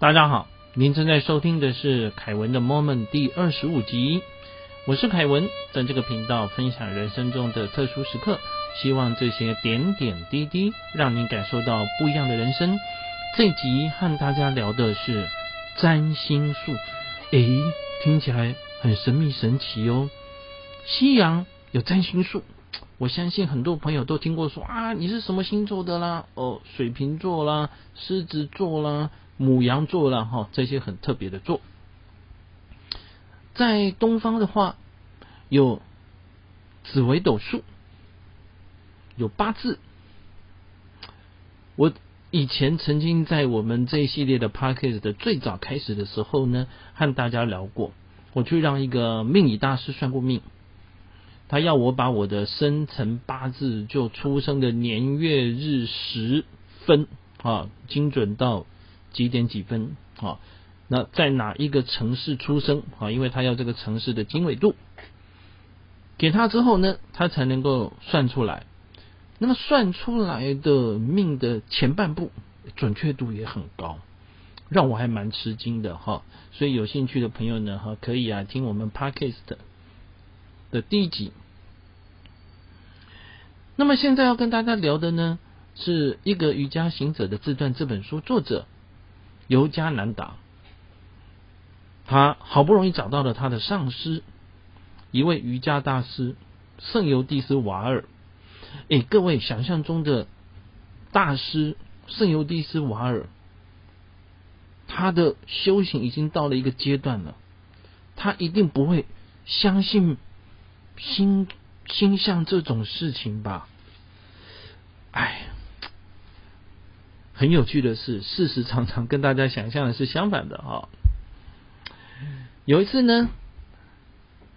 大家好，您正在收听的是凯文的 Moment 第二十五集。我是凯文，在这个频道分享人生中的特殊时刻，希望这些点点滴滴让您感受到不一样的人生。这集和大家聊的是占星术，诶，听起来很神秘神奇哦。西洋有占星术，我相信很多朋友都听过说啊，你是什么星座的啦？哦，水瓶座啦，狮子座啦，母羊座啦，哈，这些很特别的座。在东方的话，有紫微斗数，有八字。我以前曾经在我们这一系列的 p a c k a g e 的最早开始的时候呢，和大家聊过，我去让一个命理大师算过命，他要我把我的生辰八字就出生的年月日时分啊，精准到几点几分啊。那在哪一个城市出生啊？因为他要这个城市的经纬度，给他之后呢，他才能够算出来。那么算出来的命的前半部准确度也很高，让我还蛮吃惊的哈。所以有兴趣的朋友呢，哈，可以啊听我们 Podcast 的第一集。那么现在要跟大家聊的呢，是一个瑜伽行者的自传这本书作者尤迦南达。他好不容易找到了他的上师，一位瑜伽大师圣尤蒂斯瓦尔。哎，各位想象中的大师圣尤蒂斯瓦尔，他的修行已经到了一个阶段了，他一定不会相信星星象这种事情吧？哎，很有趣的是，事实常常跟大家想象的是相反的啊。有一次呢，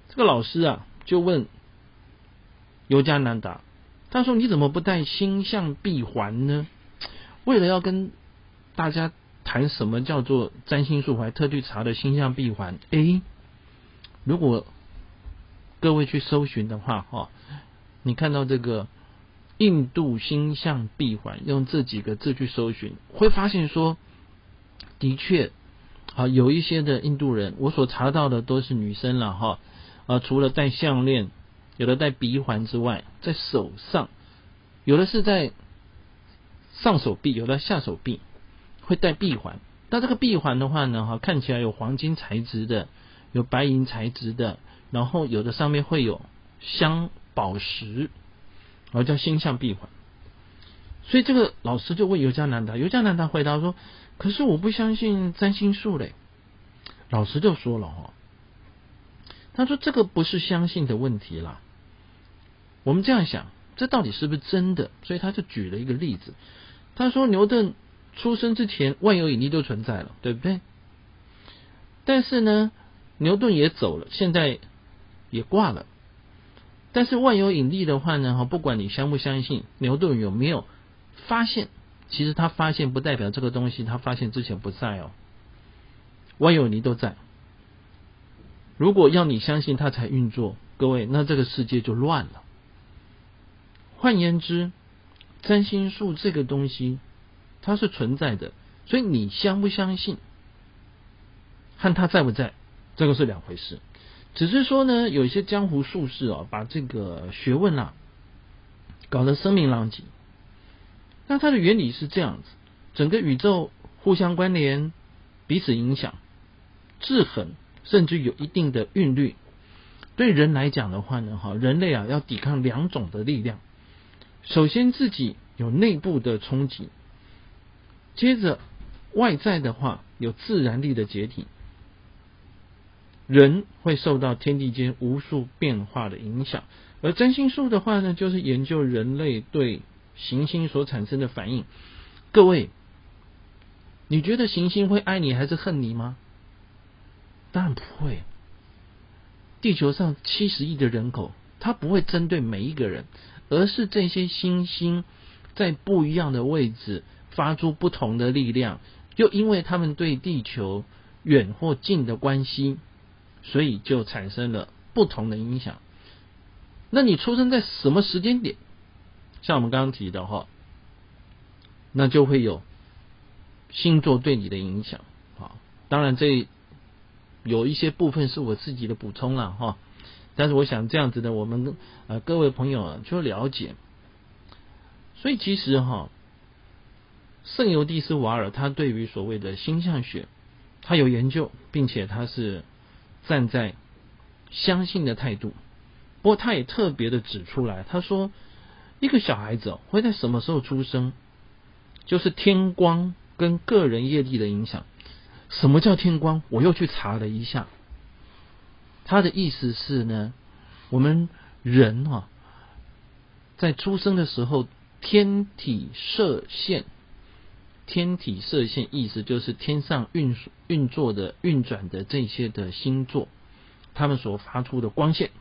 这个老师啊就问尤加南达，他说：“你怎么不戴星象闭环呢？”为了要跟大家谈什么叫做占星术，还特地查了星象闭环。诶，如果各位去搜寻的话，哈，你看到这个印度星象闭环，用这几个字去搜寻，会发现说，的确。好，有一些的印度人，我所查到的都是女生了哈。啊，除了戴项链，有的戴鼻环之外，在手上，有的是在上手臂，有的下手臂会戴臂环。那这个臂环的话呢，哈，看起来有黄金材质的，有白银材质的，然后有的上面会有镶宝石，而叫星象闭环。所以这个老师就问尤加南达，尤加南达回答说。可是我不相信占星术嘞，老师就说了哈，他说这个不是相信的问题啦。我们这样想，这到底是不是真的？所以他就举了一个例子，他说牛顿出生之前万有引力就存在了，对不对？但是呢，牛顿也走了，现在也挂了。但是万有引力的话呢，哈，不管你相不相信，牛顿有没有发现？其实他发现不代表这个东西他发现之前不在哦，万有引力都在。如果要你相信它才运作，各位，那这个世界就乱了。换言之，占星术这个东西它是存在的，所以你相不相信和它在不在，这个是两回事。只是说呢，有一些江湖术士啊，把这个学问啊搞得声名狼藉。那它的原理是这样子：整个宇宙互相关联，彼此影响，制衡，甚至有一定的韵律。对人来讲的话呢，哈，人类啊要抵抗两种的力量。首先自己有内部的冲击，接着外在的话有自然力的解体。人会受到天地间无数变化的影响，而占星术的话呢，就是研究人类对。行星所产生的反应，各位，你觉得行星会爱你还是恨你吗？当然不会。地球上七十亿的人口，它不会针对每一个人，而是这些星星在不一样的位置发出不同的力量，又因为他们对地球远或近的关系，所以就产生了不同的影响。那你出生在什么时间点？像我们刚刚提的哈，那就会有星座对你的影响啊当然这有一些部分是我自己的补充了哈，但是我想这样子的，我们呃各位朋友啊就了解。所以其实哈，圣尤蒂斯瓦尔他对于所谓的星象学，他有研究，并且他是站在相信的态度。不过他也特别的指出来，他说一个小孩子会在什么时候出生，就是天光跟个人业力的影响。什么叫天光？我又去查了一下，他的意思是呢，我们人啊，在出生的时候。天体射线，天体射线意思就是天上运运作的运转的这些的星座，他们所发出的光线。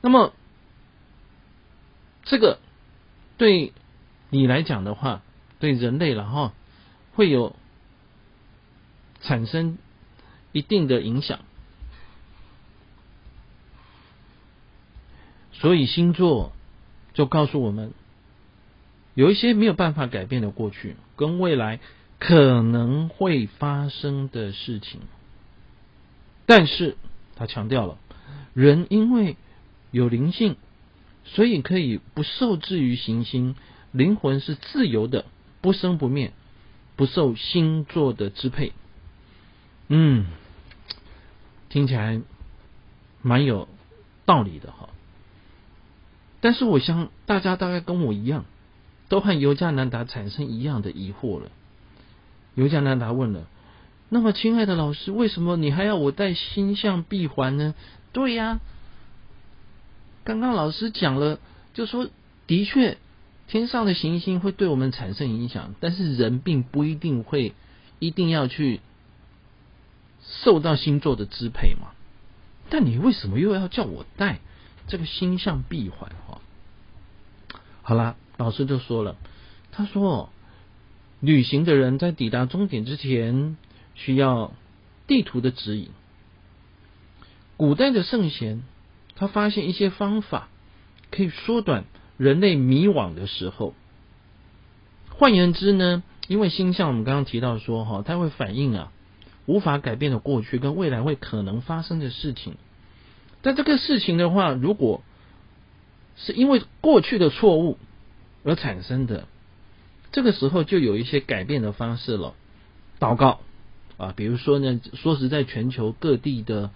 那么，这个对你来讲的话，对人类了哈，会有产生一定的影响。所以星座。就告诉我们，有一些没有办法改变的过去跟未来可能会发生的事情，但是他强调了，人因为有灵性，所以可以不受制于行星，灵魂是自由的，不生不灭，不受星座的支配。嗯，听起来蛮有道理的哈。但是我想大家大概跟我一样，都和尤加南达产生一样的疑惑了。尤加南达问了：“那么，亲爱的老师，为什么你还要我戴星象闭环呢？”对呀，刚刚老师讲了，就说的确，天上的行星会对我们产生影响，但是人并不一定会一定要去受到星座的支配嘛。但你为什么又要叫我戴？这个星象闭环哈，好了，老师就说了，他说，旅行的人在抵达终点之前需要地图的指引。古代的圣贤他发现一些方法可以缩短人类迷惘的时候。换言之呢，因为星象我们刚刚提到说哈，它会反映啊无法改变的过去跟未来会可能发生的事情。但这个事情的话，如果是因为过去的错误而产生的，这个时候就有一些改变的方式了。祷告啊，比如说呢，说实在，全球各地的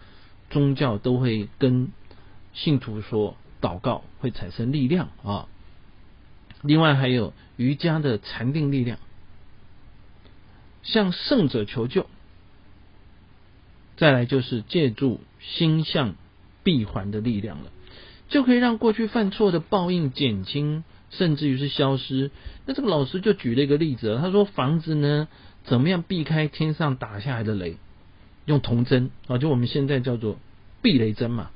宗教都会跟信徒说，祷告会产生力量啊。另外还有瑜伽的禅定力量，向圣者求救。再来就是借助星象。闭环的力量了，就可以让过去犯错的报应减轻，甚至于是消失。那这个老师就举了一个例子，他说房子呢，怎么样避开天上打下来的雷？用铜针啊，就我们现在叫做避雷针嘛。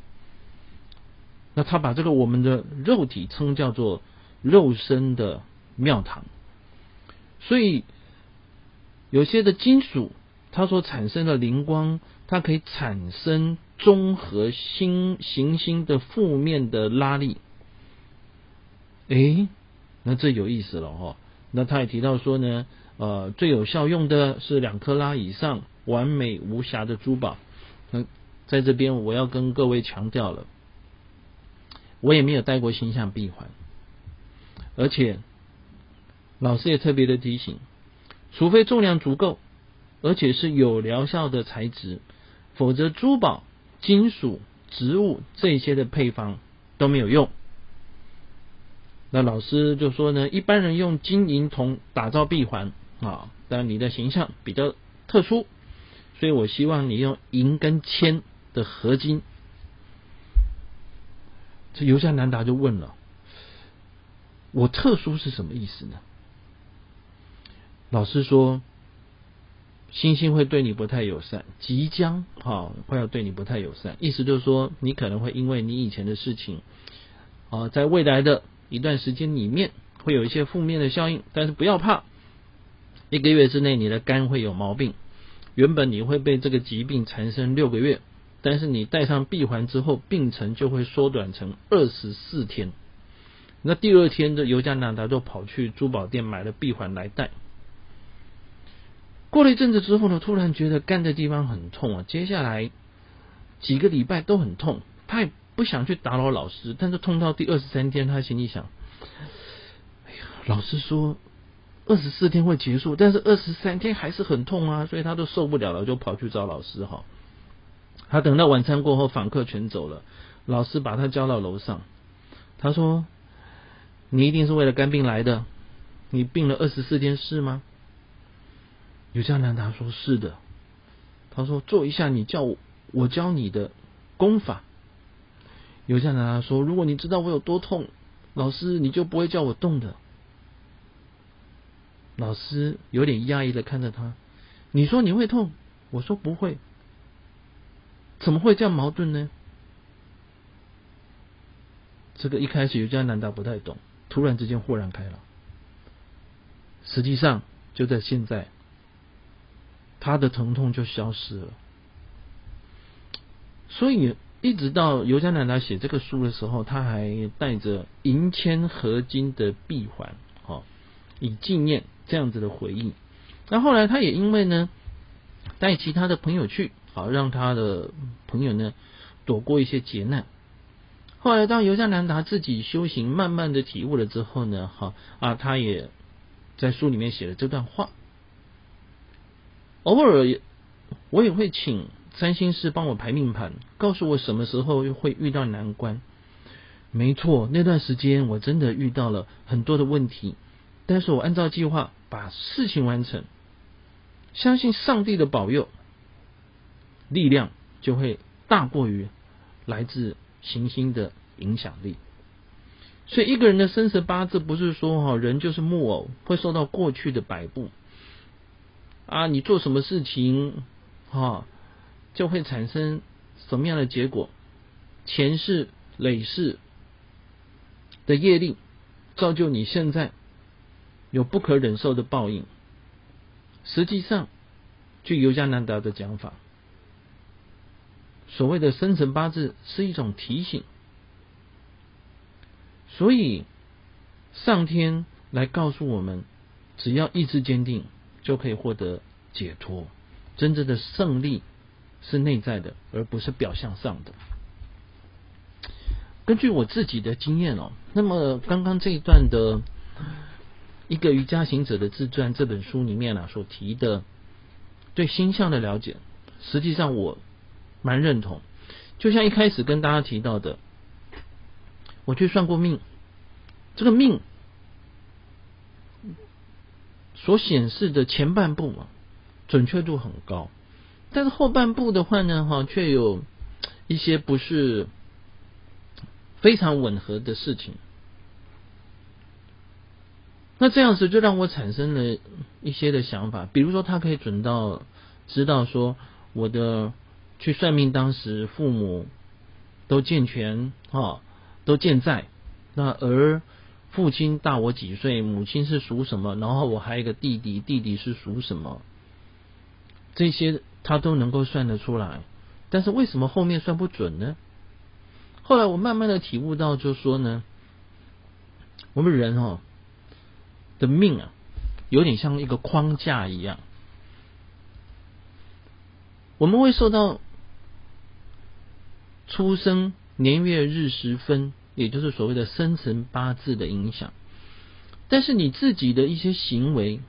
那他把这个我们的肉体称叫做肉身的庙堂，所以有些的金属它所产生的灵光，它可以产生。综合星行星的负面的拉力，诶，那这有意思了哈。那他也提到说呢，呃，最有效用的是两克拉以上完美无瑕的珠宝。那在这边我要跟各位强调了，我也没有戴过星象闭环，而且老师也特别的提醒，除非重量足够，而且是有疗效的材质，否则珠宝。金属、植物这些的配方都没有用。那老师就说呢，一般人用金银铜打造闭环啊，但你的形象比较特殊，所以我希望你用银跟铅的合金。这尤加南达就问了：我特殊是什么意思呢？老师说。星星会对你不太友善，即将哈会要对你不太友善，意思就是说，你可能会因为你以前的事情啊，在未来的一段时间里面会有一些负面的效应，但是不要怕，一个月之内你的肝会有毛病，原本你会被这个疾病缠身六个月，但是你戴上闭环之后，病程就会缩短成二十四天，那第二天的尤加拿大就跑去珠宝店买了闭环来戴。过了一阵子之后呢，突然觉得肝的地方很痛啊，接下来几个礼拜都很痛，他也不想去打扰老师，但是痛到第二十三天，他心里想：哎呀，老师说二十四天会结束，但是二十三天还是很痛啊，所以他都受不了了，就跑去找老师哈。他等到晚餐过后，访客全走了，老师把他叫到楼上，他说：“你一定是为了肝病来的，你病了二十四天是吗？”有江南达说：“是的。”他说：“做一下你叫我我教你的功法。”有江南达说：“如果你知道我有多痛，老师你就不会叫我动的。”老师有点压抑的看着他：“你说你会痛，我说不会。”怎么会这样矛盾呢？这个一开始尤加南达不太懂，突然之间豁然开朗。实际上就在现在，他的疼痛就消失了。所以一直到尤加南达写这个书的时候，他还带着银铅合金的闭环，哦，以纪念这样子的回忆。那后来他也因为呢，带其他的朋友去。好，让他的朋友呢躲过一些劫难。后来，当尤加南达自己修行，慢慢的体悟了之后呢，好啊，他也在书里面写了这段话。偶尔，我也会请占星师帮我排命盘，告诉我什么时候会遇到难关。没错，那段时间我真的遇到了很多的问题，但是我按照计划把事情完成，相信上帝的保佑。力量就会大过于来自行星的影响力，所以一个人的生辰八字不是说哈人就是木偶会受到过去的摆布啊，你做什么事情哈就会产生什么样的结果，前世累世的业力造就你现在有不可忍受的报应。实际上，据尤加南达的讲法。所谓的生辰八字是一种提醒，所以上天来告诉我们，只要意志坚定，就可以获得解脱。真正的胜利是内在的，而不是表象上的。根据我自己的经验哦，那么刚刚这一段的一个瑜伽行者的自传这本书里面呢，所提的对星象的了解，实际上我。蛮认同，就像一开始跟大家提到的，我去算过命，这个命所显示的前半部嘛，准确度很高，但是后半部的话呢，哈，却有一些不是非常吻合的事情。那这样子就让我产生了一些的想法，比如说他可以准到知道说我的。去算命，当时父母都健全啊，都健在。那而父亲大我几岁，母亲是属什么？然后我还有一个弟弟，弟弟是属什么？这些他都能够算得出来。但是为什么后面算不准呢？后来我慢慢的体悟到，就说呢，我们人哦的命啊，有点像一个框架一样，我们会受到。出生年月日时分，也就是所谓的生辰八字的影响，但是你自己的一些行为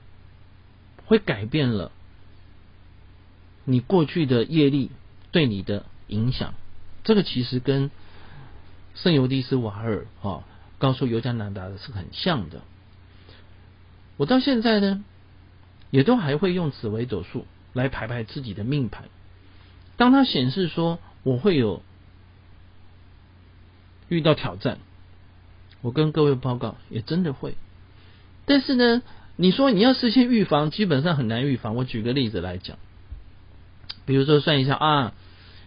会改变了你过去的业力对你的影响。这个其实跟圣尤迪斯瓦尔啊告诉尤加南达的是很像的。我到现在呢，也都还会用紫微斗数来排排自己的命盘。当它显示说我会有。遇到挑战，我跟各位报告，也真的会。但是呢，你说你要事先预防，基本上很难预防。我举个例子来讲，比如说算一下啊，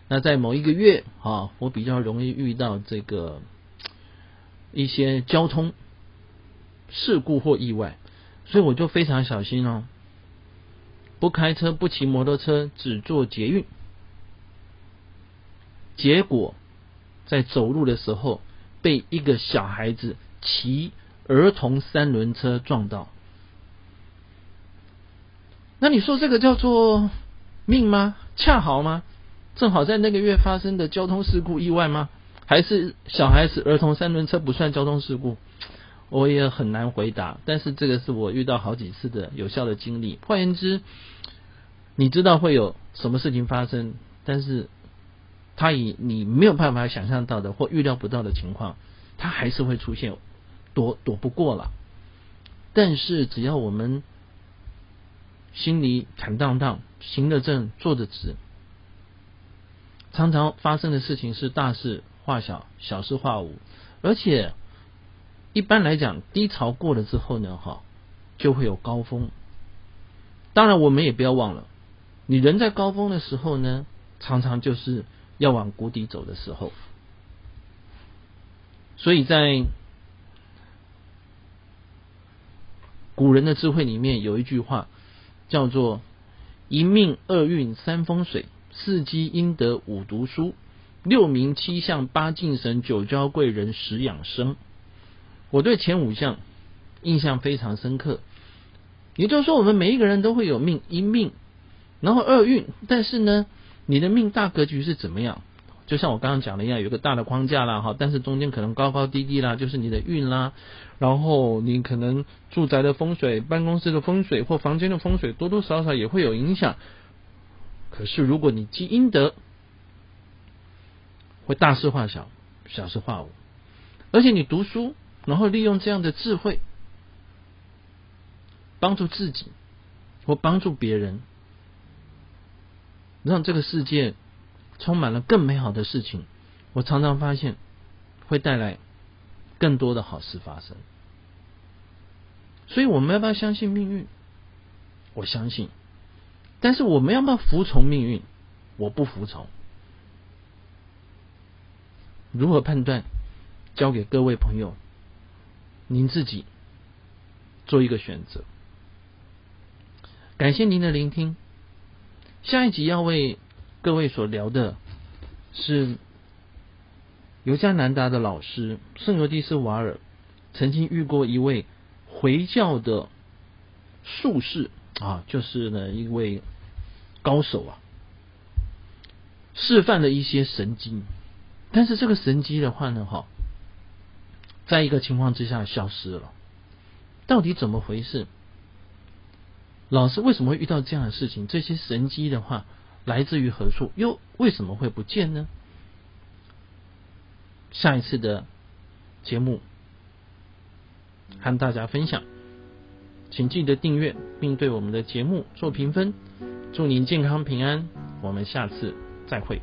那在某一个月啊，我比较容易遇到这个一些交通事故或意外，所以我就非常小心哦，不开车，不骑摩托车，只坐捷运。结果。在走路的时候，被一个小孩子骑儿童三轮车撞到。那你说这个叫做命吗？恰好吗？正好在那个月发生的交通事故意外吗？还是小孩子儿童三轮车不算交通事故？我也很难回答。但是这个是我遇到好几次的有效的经历。换言之，你知道会有什么事情发生，但是他以你没有办法想象到的或预料不到的情况，他还是会出现，躲躲不过了。但是只要我们心里坦荡荡，行得正，坐得直。常常发生的事情是大事化小，小事化无，而且一般来讲，低潮过了之后呢，哈，就会有高峰。当然，我们也不要忘了，你人在高峰的时候呢，常常就是要往谷底走的时候。所以在古人的智慧里面有一句话，叫做“一命二运三风水”。四积阴德五读书，六名七相八敬神，九交贵人十养生。我对前五项印象非常深刻。也就是说，我们每一个人都会有命一命，然后二运。但是呢，你的命大格局是怎么样？就像我刚刚讲的一样，有个大的框架啦，哈，但是中间可能高高低低啦，就是你的运啦。然后你可能住宅的风水、办公室的风水或房间的风水，多多少少也会有影响。可是，如果你积阴德，会大事化小，小事化无，而且你读书，然后利用这样的智慧，帮助自己或帮助别人，让这个世界充满了更美好的事情。我常常发现，会带来更多的好事发生。所以，我们要不要相信命运？我相信。但是我们要不要服从命运？我不服从。如何判断？交给各位朋友，您自己做一个选择。感谢您的聆听。下一集要为各位所聊的是尤加南达的老师圣尤蒂斯瓦尔曾经遇过一位回教的术士。啊，就是呢一位高手啊，示范了一些神机，但是这个神机的话呢，哈，在一个情况之下消失了，到底怎么回事？老师为什么会遇到这样的事情？这些神机的话来自于何处？又为什么会不见呢？下一次的节目和大家分享。请记得订阅，并对我们的节目做评分。祝您健康平安，我们下次再会。